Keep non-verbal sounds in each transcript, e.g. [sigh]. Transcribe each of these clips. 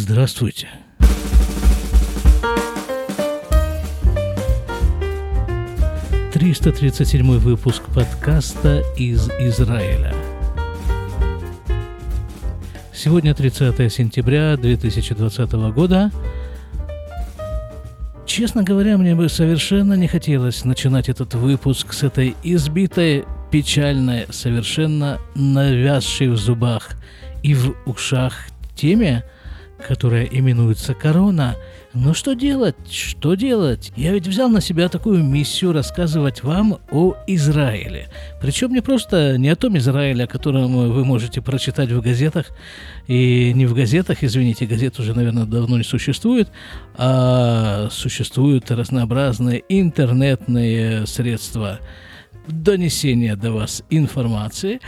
Здравствуйте. Триста тридцать седьмой выпуск подкаста из Израиля. Сегодня 30 сентября 2020 года. Честно говоря, мне бы совершенно не хотелось начинать этот выпуск с этой избитой, печальной, совершенно навязшей в зубах и в ушах теме, которая именуется корона. Но что делать? Что делать? Я ведь взял на себя такую миссию рассказывать вам о Израиле. Причем не просто не о том Израиле, о котором вы можете прочитать в газетах, и не в газетах, извините, газет уже, наверное, давно не существует, а существуют разнообразные интернетные средства донесения до вас информации.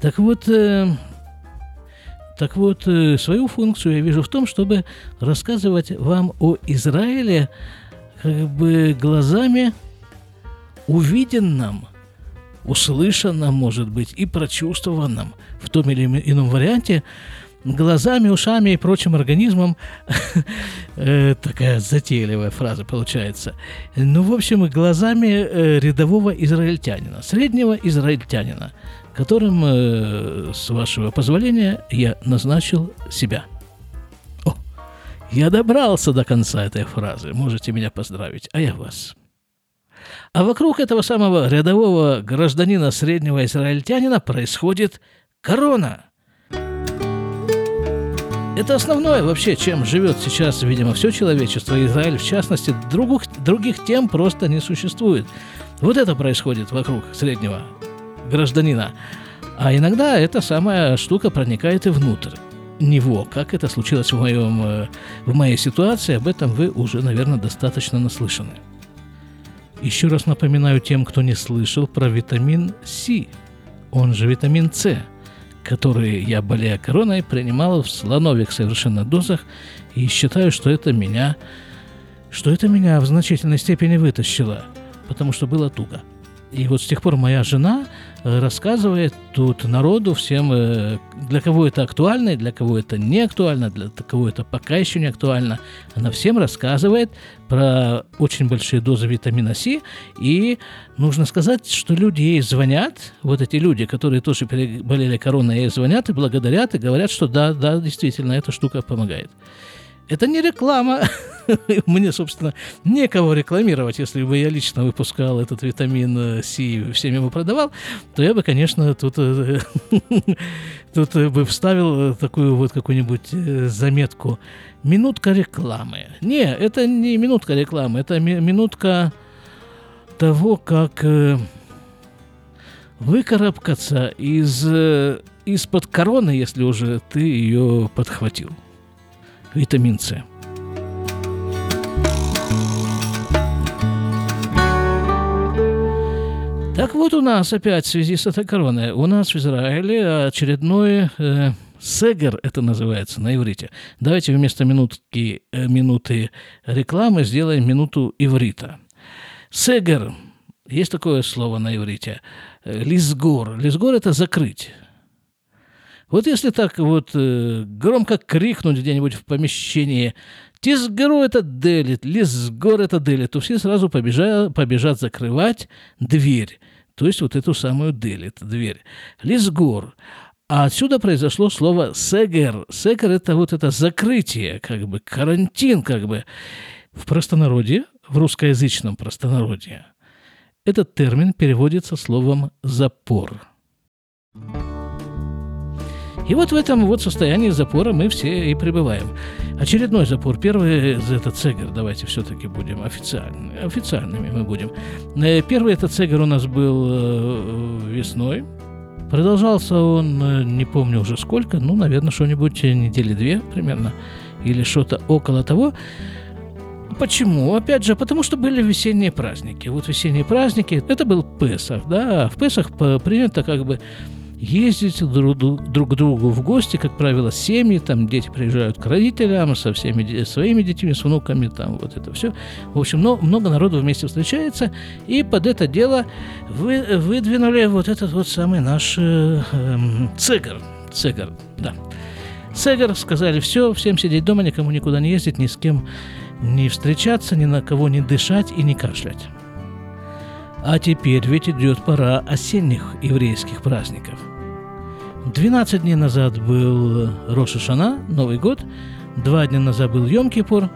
Так вот, э, так вот, э, свою функцию я вижу в том, чтобы рассказывать вам о Израиле как бы глазами увиденном, услышанном, может быть, и прочувствованном в том или ином варианте, глазами, ушами и прочим организмом. [laughs] Э, такая затейливая фраза получается. Ну, в общем, глазами э, рядового израильтянина, среднего израильтянина, которым, э, с вашего позволения, я назначил себя. О, я добрался до конца этой фразы, можете меня поздравить, а я вас. А вокруг этого самого рядового гражданина среднего израильтянина происходит корона. Это основное вообще, чем живет сейчас, видимо, все человечество, Израиль в частности. Других, других тем просто не существует. Вот это происходит вокруг среднего гражданина. А иногда эта самая штука проникает и внутрь него. Как это случилось в, моем, э, в моей ситуации, об этом вы уже, наверное, достаточно наслышаны. Еще раз напоминаю тем, кто не слышал про витамин С, он же витамин С, который я, болея короной, принимал в слоновых совершенно дозах, и считаю, что это меня, что это меня в значительной степени вытащило, потому что было туго. И вот с тех пор моя жена рассказывает тут народу всем, э, для кого это актуально, для кого это не актуально, для кого это пока еще не актуально. Она всем рассказывает про очень большие дозы витамина С. И нужно сказать, что люди ей звонят, вот эти люди, которые тоже болели короной, ей звонят и благодарят, и говорят, что да, да, действительно, эта штука помогает. Это не реклама. [laughs] Мне, собственно, некого рекламировать. Если бы я лично выпускал этот витамин э, С и всем его продавал, то я бы, конечно, тут, э, [laughs] тут бы вставил такую вот какую-нибудь э, заметку. Минутка рекламы. Не, это не минутка рекламы, это минутка того, как выкарабкаться из, из-под короны, если уже ты ее подхватил витамин С. Так вот у нас опять в связи с этой короной, у нас в Израиле очередной э, сегер, это называется на иврите. Давайте вместо минутки, э, минуты рекламы сделаем минуту иврита. Сегер, есть такое слово на иврите, э, лизгор. Лизгор – это закрыть. Вот если так вот э, громко крикнуть где-нибудь в помещении «Тизгору это делит», «Лизгор это делит», то все сразу побежат, побежат закрывать дверь. То есть вот эту самую делит, дверь. «Лизгор». А отсюда произошло слово «сегер». «Сегер» – это вот это закрытие, как бы карантин, как бы. В простонародье, в русскоязычном простонародье, этот термин переводится словом «запор». И вот в этом вот состоянии запора мы все и пребываем. Очередной запор. Первый это цегер. Давайте все-таки будем официальными. Официальными мы будем. Э, первый этот цегер у нас был э, весной. Продолжался он, э, не помню уже сколько, ну, наверное, что-нибудь недели две примерно, или что-то около того. Почему? Опять же, потому что были весенние праздники. Вот весенние праздники, это был Песах, да, в Песах принято как бы ездить друг, друг к другу в гости, как правило, семьи, там дети приезжают к родителям со всеми своими детьми, с внуками, там вот это все. В общем, много, много народу вместе встречается, и под это дело вы, выдвинули вот этот вот самый наш э, э, цигар, цигар, да. Сегер сказали, все, всем сидеть дома, никому никуда не ездить, ни с кем не встречаться, ни на кого не дышать и не кашлять. А теперь ведь идет пора осенних еврейских праздников. 12 дней назад был Роша Шана, Новый год, два дня назад был Йом-Кипур,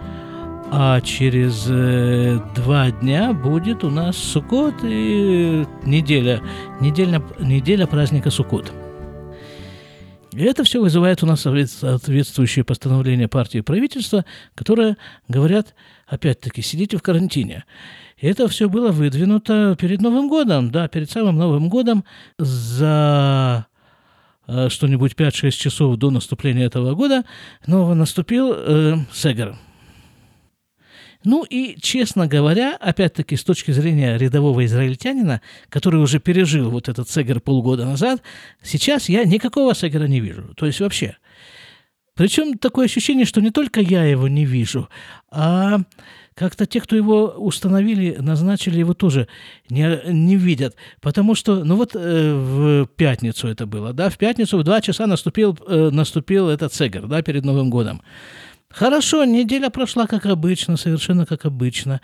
а через э, два дня будет у нас Суккот и неделя, неделя, неделя праздника Суккот. И это все вызывает у нас соответствующее постановление партии и правительства, которые говорят, опять-таки, сидите в карантине. И это все было выдвинуто перед Новым годом, да, перед самым Новым годом. За что-нибудь 5-6 часов до наступления этого года, но наступил э, Сегер – ну и, честно говоря, опять-таки с точки зрения рядового израильтянина, который уже пережил вот этот Сегер полгода назад, сейчас я никакого Сегера не вижу. То есть вообще. Причем такое ощущение, что не только я его не вижу, а как-то те, кто его установили, назначили, его тоже не, не видят. Потому что, ну вот э, в пятницу это было, да, в пятницу в два часа наступил, э, наступил этот Сегер, да, перед Новым годом. Хорошо, неделя прошла как обычно, совершенно как обычно.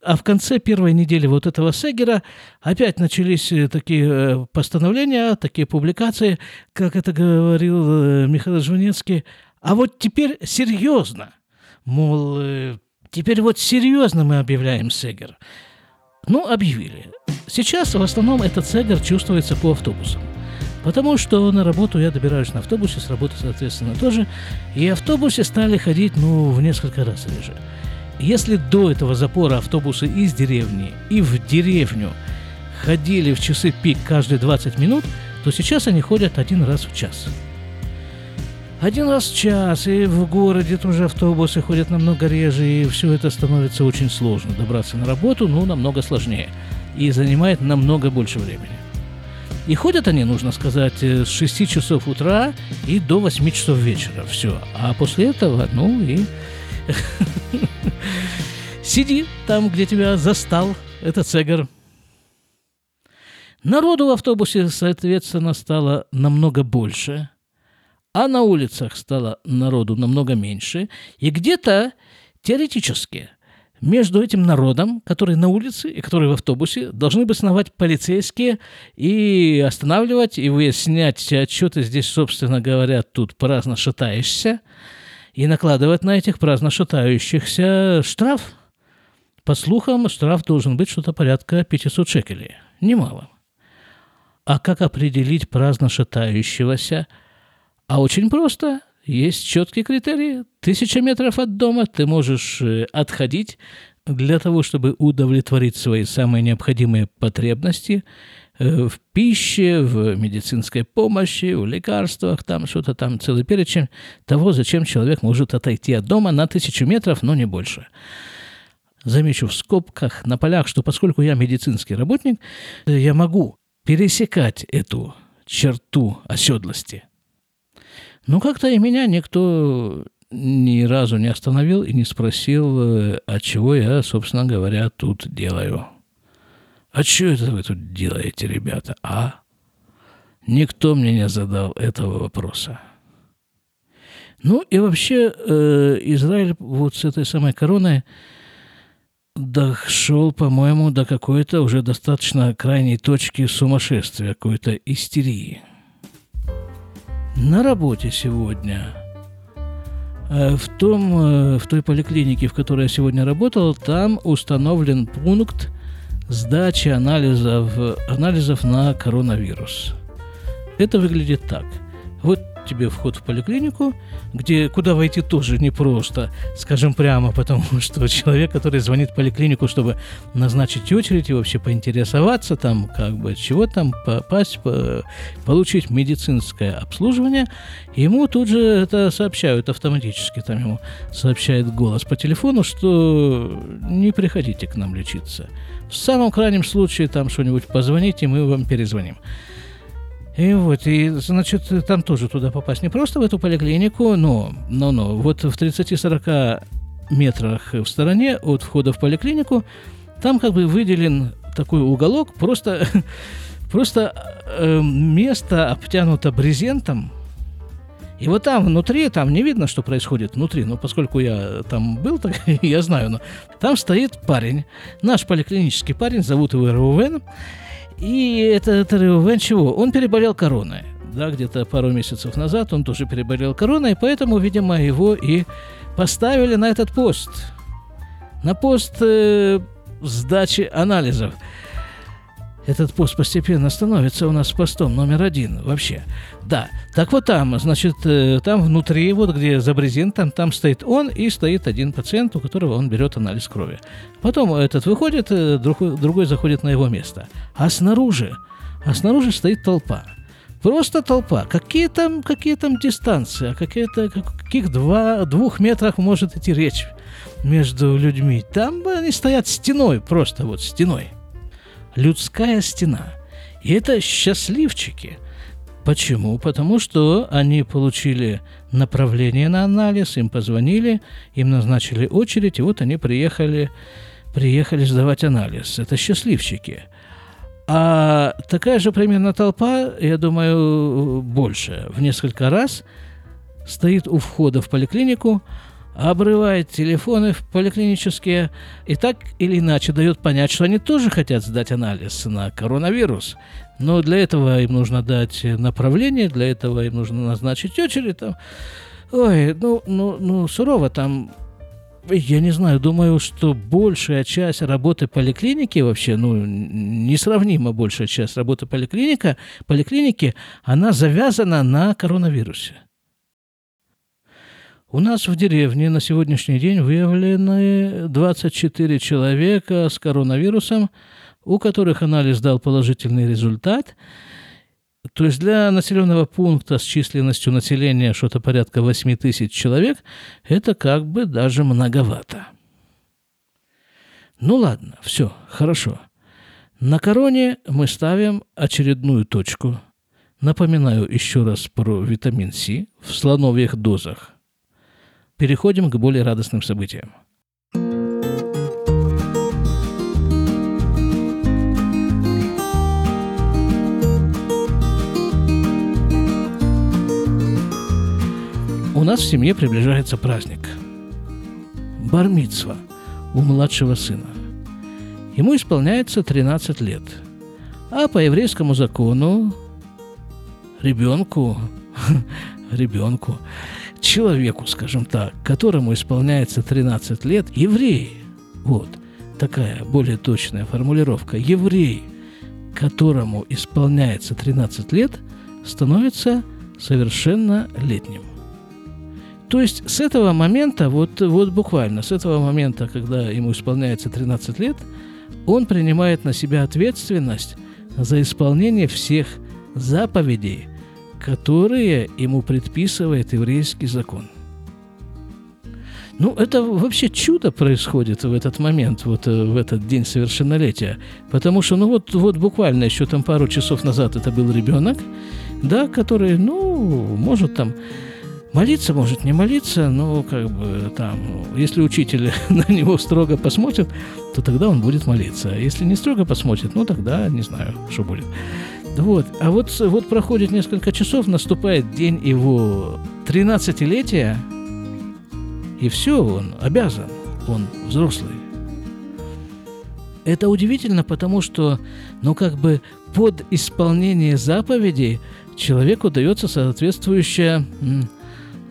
А в конце первой недели вот этого Сегера опять начались э, такие э, постановления, такие публикации, как это говорил э, Михаил Жванецкий. А вот теперь серьезно. Мол, теперь вот серьезно мы объявляем Сегер. Ну, объявили. Сейчас в основном этот Сегер чувствуется по автобусам. Потому что на работу я добираюсь на автобусе, с работы, соответственно, тоже. И автобусы стали ходить, ну, в несколько раз реже. Если до этого запора автобусы из деревни и в деревню ходили в часы пик каждые 20 минут, то сейчас они ходят один раз в час. Один раз в час, и в городе тоже автобусы ходят намного реже, и все это становится очень сложно. Добраться на работу, ну, намного сложнее. И занимает намного больше времени. И ходят они, нужно сказать, э, с 6 часов утра и до 8 часов вечера. Все. А после этого, ну и... [laughs] Сиди там, где тебя застал этот цегар. Народу в автобусе, соответственно, стало намного больше, а на улицах стало народу намного меньше. И где-то теоретически между этим народом, который на улице и который в автобусе, должны бы сновать полицейские и останавливать, и выяснять отчеты. Здесь, собственно говоря, тут праздно шатаешься, и накладывать на этих праздно шатающихся штраф. По слухам, штраф должен быть что-то порядка 500 шекелей. Немало. А как определить праздно шатающегося? А очень просто – есть четкие критерии. Тысяча метров от дома ты можешь э, отходить для того, чтобы удовлетворить свои самые необходимые потребности э, в пище, в медицинской помощи, в лекарствах, там что-то там, целый перечень того, зачем человек может отойти от дома на тысячу метров, но не больше. Замечу в скобках на полях, что поскольку я медицинский работник, я могу пересекать эту черту оседлости – ну, как-то и меня никто ни разу не остановил и не спросил, э, а чего я, собственно говоря, тут делаю. А что это вы тут делаете, ребята, а? Никто мне не задал этого вопроса. Ну и вообще э, Израиль вот с этой самой короной дошел, по-моему, до какой-то уже достаточно крайней точки сумасшествия, какой-то истерии – на работе сегодня. Э, в, том, э, в той поликлинике, в которой я сегодня работал, там установлен пункт сдачи анализов, анализов на коронавирус. Это выглядит так. Вот тебе вход в поликлинику, где куда войти тоже непросто, скажем прямо, потому что человек, который звонит в поликлинику, чтобы назначить очередь и вообще поинтересоваться там, как бы, чего там попасть, по, получить медицинское обслуживание, ему тут же это сообщают автоматически, там ему сообщает голос по телефону, что не приходите к нам лечиться. В самом крайнем случае там что-нибудь позвоните, мы вам перезвоним. И вот, и, значит, там тоже туда попасть не просто в эту поликлинику, но, но, но, вот в 30-40 метрах в стороне от входа в поликлинику там как бы выделен такой уголок, просто, [laughs] просто э, место обтянуто брезентом, И вот там внутри, там не видно, что происходит внутри, но поскольку я там был, [laughs] так я знаю, но там стоит парень, наш поликлинический парень, зовут его Реувен, и это, это Реувен чего? Он переболел короной, да, где-то пару месяцев назад он тоже переболел короной, поэтому, видимо, его и поставили на этот пост, на пост э, сдачи анализов этот пост постепенно становится у нас постом номер один вообще. Да, так вот там, значит, э, там внутри, вот где за брезентом, там стоит он и стоит один пациент, у которого он берет анализ крови. Потом этот выходит, э, другой, другой заходит на его место. А снаружи, а снаружи стоит толпа. Просто толпа. Какие там, какие там дистанции, о какие-то, каких два, двух метрах может идти речь между людьми. Там они стоят стеной, просто вот стеной людская стена. И это счастливчики. Почему? Потому что они получили направление на анализ, им позвонили, им назначили очередь, и вот они приехали, приехали сдавать анализ. Это счастливчики. А такая же примерно толпа, я думаю, больше, в несколько раз стоит у входа в поликлинику, обрывает телефоны в поликлинические и так или иначе дает понять, что они тоже хотят сдать анализ на коронавирус. Но для этого им нужно дать направление, для этого им нужно назначить очередь. Там. Ой, ну, ну, ну, сурово там я не знаю, думаю, что большая часть работы поликлиники вообще, ну, несравнимо большая часть работы поликлиника, поликлиники, она завязана на коронавирусе. У нас в деревне на сегодняшний день выявлены 24 человека с коронавирусом, у которых анализ дал положительный результат. То есть для населенного пункта с численностью населения что-то порядка 8 тысяч человек, это как бы даже многовато. Ну ладно, все, хорошо. На короне мы ставим очередную точку. Напоминаю еще раз про витамин С в слоновьих дозах переходим к более радостным событиям. У нас в семье приближается праздник. Бармитсва у младшего сына. Ему исполняется 13 лет. А по еврейскому закону ребенку, [laughs] ребенку человеку, скажем так, которому исполняется 13 лет, еврей, вот такая более точная формулировка, еврей, которому исполняется 13 лет, становится совершенно летним. То есть с этого момента, вот, вот буквально с этого момента, когда ему исполняется 13 лет, он принимает на себя ответственность за исполнение всех заповедей – которые ему предписывает еврейский закон. Ну, это вообще чудо происходит в этот момент, вот э, в этот день совершеннолетия. Потому что, ну вот, вот буквально еще там пару часов назад это был ребенок, да, который, ну, может там молиться, может не молиться, но как бы там, если учитель [laughs] на него строго посмотрит, то тогда он будет молиться. А если не строго посмотрит, ну тогда не знаю, что будет. Вот. А вот, вот проходит несколько часов, наступает день его 13-летия, и все, он обязан, он взрослый. Это удивительно, потому что, ну, как бы под исполнение заповедей человеку дается соответствующая,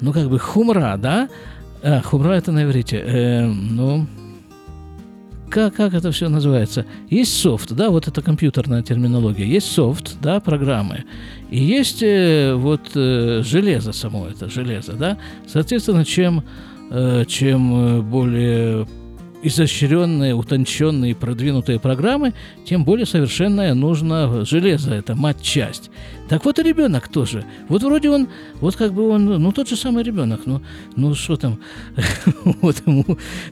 ну, как бы хумра, да? А, хумра это на иврите. Э, ну, как, как это все называется? Есть софт, да, вот это компьютерная терминология. Есть софт, да, программы. И есть э, вот э, железо само это, железо, да. Соответственно, чем, э, чем более изощренные, утонченные, продвинутые программы, тем более совершенное нужно железо, это мать-часть. Так вот и ребенок тоже. Вот вроде он, вот как бы он, ну тот же самый ребенок, ну, ну что там, [laughs] вот ему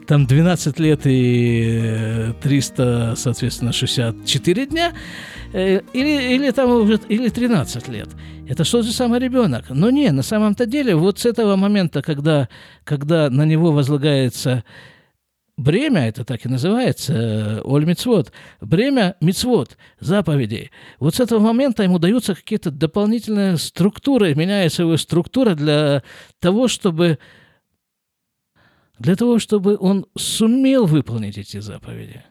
там 12 лет и 300, соответственно, 64 дня, э, или, или там уже, или 13 лет. Это что же самый ребенок? Но не, на самом-то деле, вот с этого момента, когда, когда на него возлагается бремя, это так и называется, Оль Мицвод, бремя Мицвод, заповедей. Вот с этого момента ему даются какие-то дополнительные структуры, меняется его структура для того, чтобы для того, чтобы он сумел выполнить эти заповеди.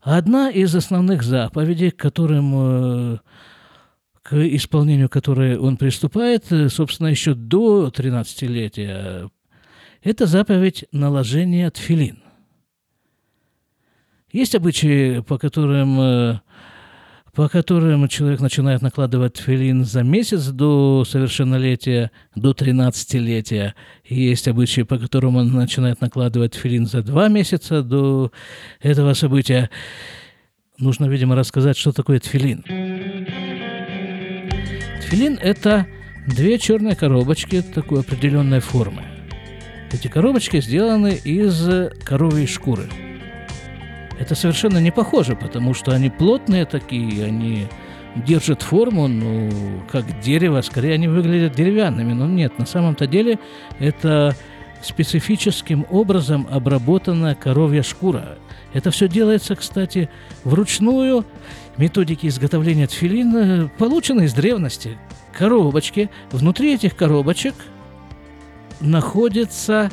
Одна из основных заповедей, которым э, к исполнению которой он приступает, э, собственно, еще до 13-летия, это заповедь наложения тфилин. Есть обычаи, по которым, э, по которым человек начинает накладывать тфилин за месяц до совершеннолетия, до 13-летия. Есть обычаи, по которым он начинает накладывать тфилин за два месяца до этого события. Нужно, видимо, рассказать, что такое тфилин. Тфилин – это две черные коробочки такой определенной формы – эти коробочки сделаны из коровьей шкуры. Это совершенно не похоже, потому что они плотные такие, они держат форму, ну, как дерево, скорее они выглядят деревянными, но нет, на самом-то деле это специфическим образом обработанная коровья шкура. Это все делается, кстати, вручную. Методики изготовления тфилин получены из древности. Коробочки. Внутри этих коробочек – находится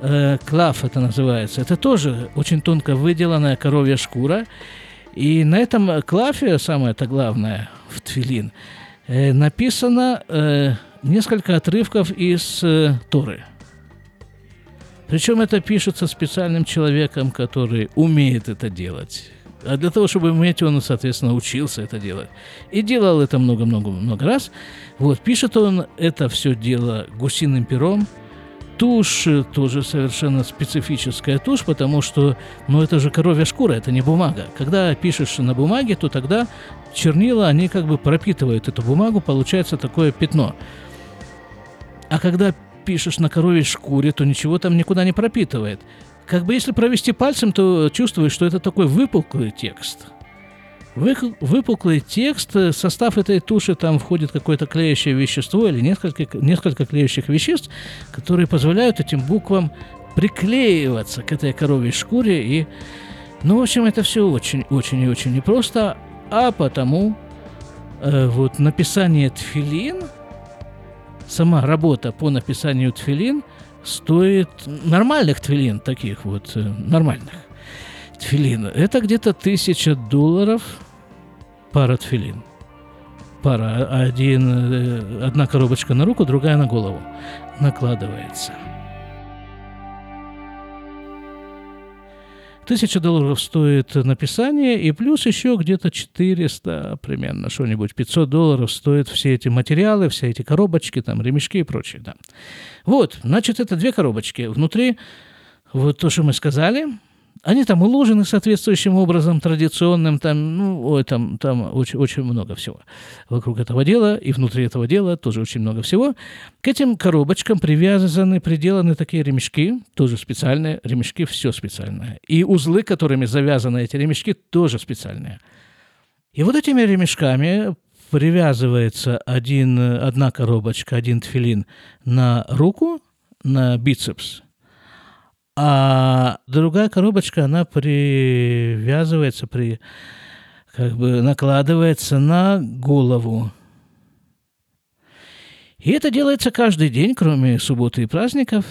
э, клав, это называется. Это тоже очень тонко выделанная коровья шкура. И на этом клафе, самое это главное, в Твилин, э, написано э, несколько отрывков из э, Торы. Причем это пишется специальным человеком, который умеет это делать. А для того, чтобы уметь, он, соответственно, учился это делать. И делал это много-много-много раз. Вот, пишет он это все дело гусиным пером. Тушь тоже совершенно специфическая тушь, потому что, ну, это же коровья шкура, это не бумага. Когда пишешь на бумаге, то тогда чернила, они как бы пропитывают эту бумагу, получается такое пятно. А когда пишешь на коровьей шкуре, то ничего там никуда не пропитывает. Как бы если провести пальцем, то чувствуешь, что это такой выпуклый текст. Выпуклый текст, э, состав этой туши, там входит какое-то клеящее вещество или несколько, несколько клеящих веществ, которые позволяют этим буквам приклеиваться к этой коровьей шкуре. И, ну, в общем, это все очень-очень и очень непросто, а потому э, вот написание тфилин, сама работа по написанию тфилин – стоит нормальных твилин, таких вот э, нормальных тфилин. Это где-то тысяча долларов пара тфилин. Пара. Один, э, одна коробочка на руку, другая на голову накладывается. Тысяча долларов стоит написание, и плюс еще где-то 400, примерно, что-нибудь, 500 долларов стоят все эти материалы, все эти коробочки, там, ремешки и прочее, да. Вот, значит, это две коробочки. Внутри вот то, что мы сказали, они там уложены соответствующим образом, традиционным, там, ну, ой, там, там очень, очень много всего вокруг этого дела, и внутри этого дела тоже очень много всего. К этим коробочкам привязаны, приделаны такие ремешки, тоже специальные, ремешки все специальное. И узлы, которыми завязаны эти ремешки, тоже специальные. И вот этими ремешками привязывается один, одна коробочка, один тфилин на руку, на бицепс – а другая коробочка, она привязывается, при, как бы накладывается на голову. И это делается каждый день, кроме субботы и праздников.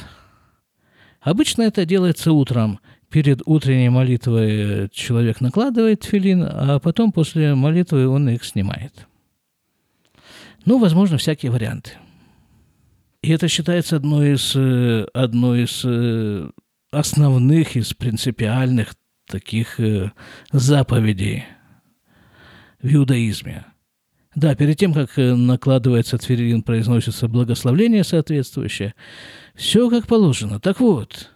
Обычно это делается утром. Перед утренней молитвой человек накладывает филин, а потом после молитвы он их снимает. Ну, возможно, всякие варианты. И это считается одной из, э, одной из э, основных из принципиальных таких э, заповедей в иудаизме. Да, перед тем, как э, накладывается тфилин, произносится благословление соответствующее. Все как положено. Так вот,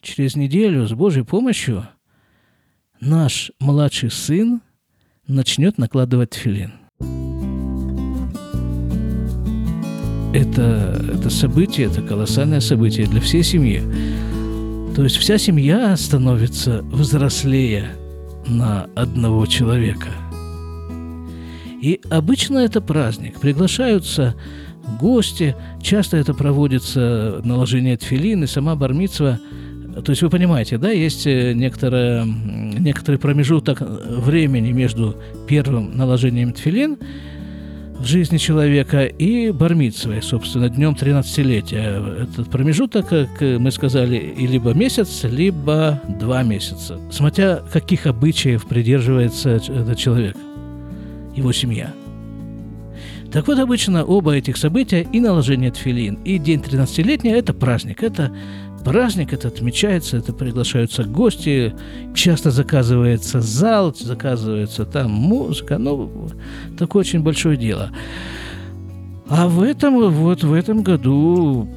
через неделю с Божьей помощью наш младший сын начнет накладывать тфилин. Это, это событие, это колоссальное событие для всей семьи. То есть вся семья становится взрослее на одного человека. И обычно это праздник. Приглашаются гости, часто это проводится наложение тфилин, и сама бармитсва То есть вы понимаете, да, есть э, некоторое, некоторый промежуток времени между первым наложением тфилин в жизни человека и бармитсвой, собственно, днем 13-летия. Этот промежуток, как мы сказали, и либо месяц, либо два месяца. Смотря каких обычаев придерживается этот человек, его семья. Так вот, обычно оба этих события, и наложение тфилин, и день 13-летия – это праздник, это праздник, это отмечается, это приглашаются гости, часто заказывается зал, заказывается там музыка, ну, такое очень большое дело. А в этом, вот в этом году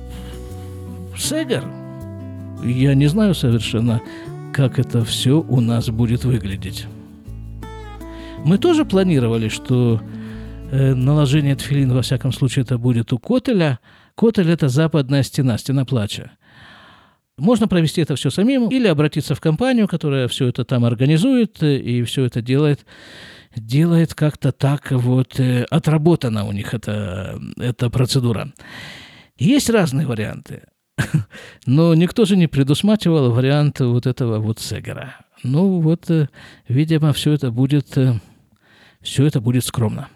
Сегар. Я не знаю совершенно, как это все у нас будет выглядеть. Мы тоже планировали, что э, наложение тфилин, во всяком случае, это будет у Котеля. Котель – это западная стена, стена плача. Можно провести это все самим или обратиться в компанию, которая все это там организует э, и все это делает делает как-то так вот э, отработана у них эта, эта процедура. Есть разные варианты, [laughs] но никто же не предусматривал вариант вот этого вот Сегера. Ну вот, э, видимо, все это будет, все это будет скромно.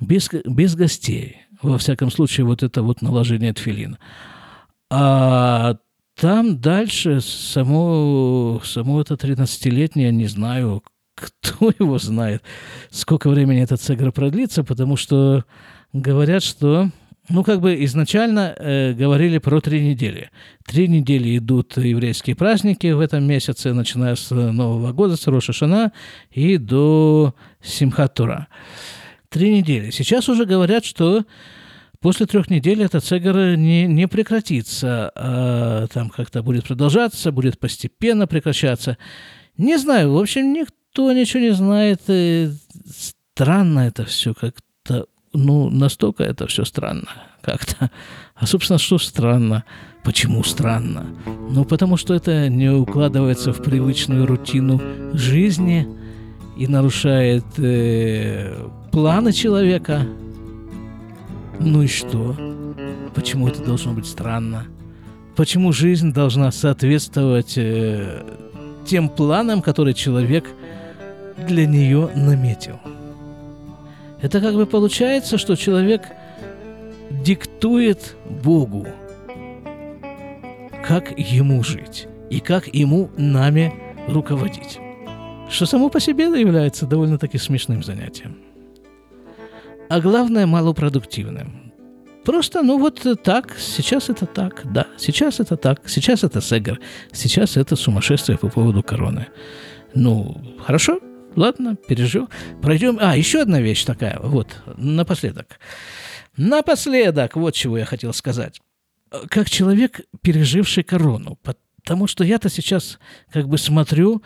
Без, без гостей. Во всяком случае, вот это вот наложение тфилин. А там дальше само, само это 13-летнее, не знаю, кто [laughs] его знает, сколько времени этот цигр продлится, потому что говорят, что ну, как бы изначально э, говорили про три недели. Три недели идут еврейские праздники в этом месяце, начиная с Нового года, с Роша и до Симхат Три недели. Сейчас уже говорят, что После трех недель этот цегар не, не прекратится, а там как-то будет продолжаться, будет постепенно прекращаться. Не знаю, в общем, никто ничего не знает. И странно это все как-то, ну, настолько это все странно как-то. А, собственно, что странно? Почему странно? Ну, потому что это не укладывается в привычную рутину жизни и нарушает э, планы человека, ну и что? Почему это должно быть странно? Почему жизнь должна соответствовать э, тем планам, которые человек для нее наметил? Это как бы получается, что человек диктует Богу, как ему жить и как ему нами руководить. Что само по себе является довольно-таки смешным занятием а главное малопродуктивным. Просто, ну вот так, сейчас это так, да, сейчас это так, сейчас это Сегар, сейчас это сумасшествие по поводу короны. Ну, хорошо, ладно, пережил. Пройдем. А, еще одна вещь такая, вот, напоследок. Напоследок, вот чего я хотел сказать. Как человек, переживший корону, потому что я-то сейчас как бы смотрю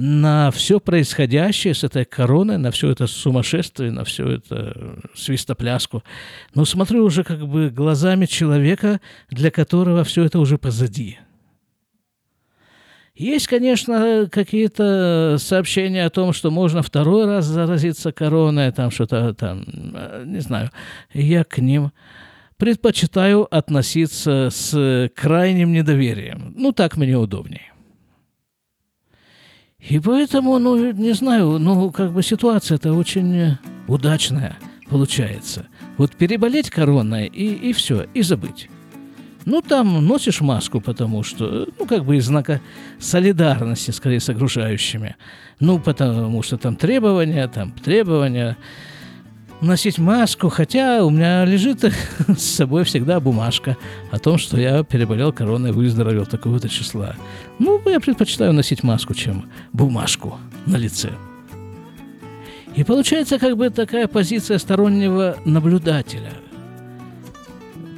на все происходящее с этой короной, на все это сумасшествие, на все это свистопляску. Но смотрю уже как бы глазами человека, для которого все это уже позади. Есть, конечно, какие-то сообщения о том, что можно второй раз заразиться короной, там что-то там, не знаю. Я к ним предпочитаю относиться с крайним недоверием. Ну, так мне удобнее. И поэтому, ну, не знаю, ну, как бы ситуация-то очень удачная получается. Вот переболеть короной и, и все, и забыть. Ну, там носишь маску, потому что, ну, как бы из знака солидарности, скорее, с окружающими. Ну, потому что там требования, там требования носить маску, хотя у меня лежит [laughs] с собой всегда бумажка о том, что я переболел короной, выздоровел такого-то числа. Ну, я предпочитаю носить маску, чем бумажку на лице. И получается как бы такая позиция стороннего наблюдателя.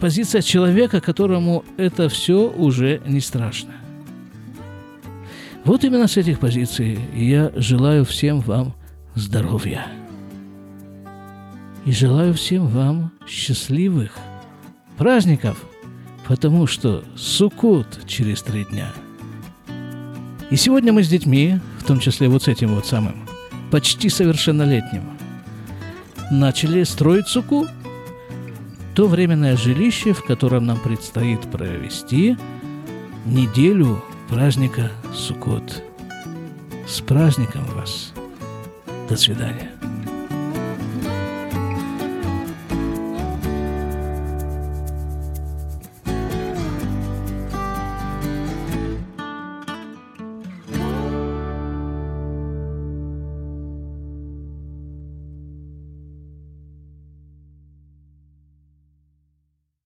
Позиция человека, которому это все уже не страшно. Вот именно с этих позиций я желаю всем вам здоровья и желаю всем вам счастливых праздников, потому что Суккот через три дня. И сегодня мы с детьми, в том числе вот с этим вот самым, почти совершеннолетним, начали строить суку, то временное жилище, в котором нам предстоит провести неделю праздника Суккот. С праздником вас! До свидания.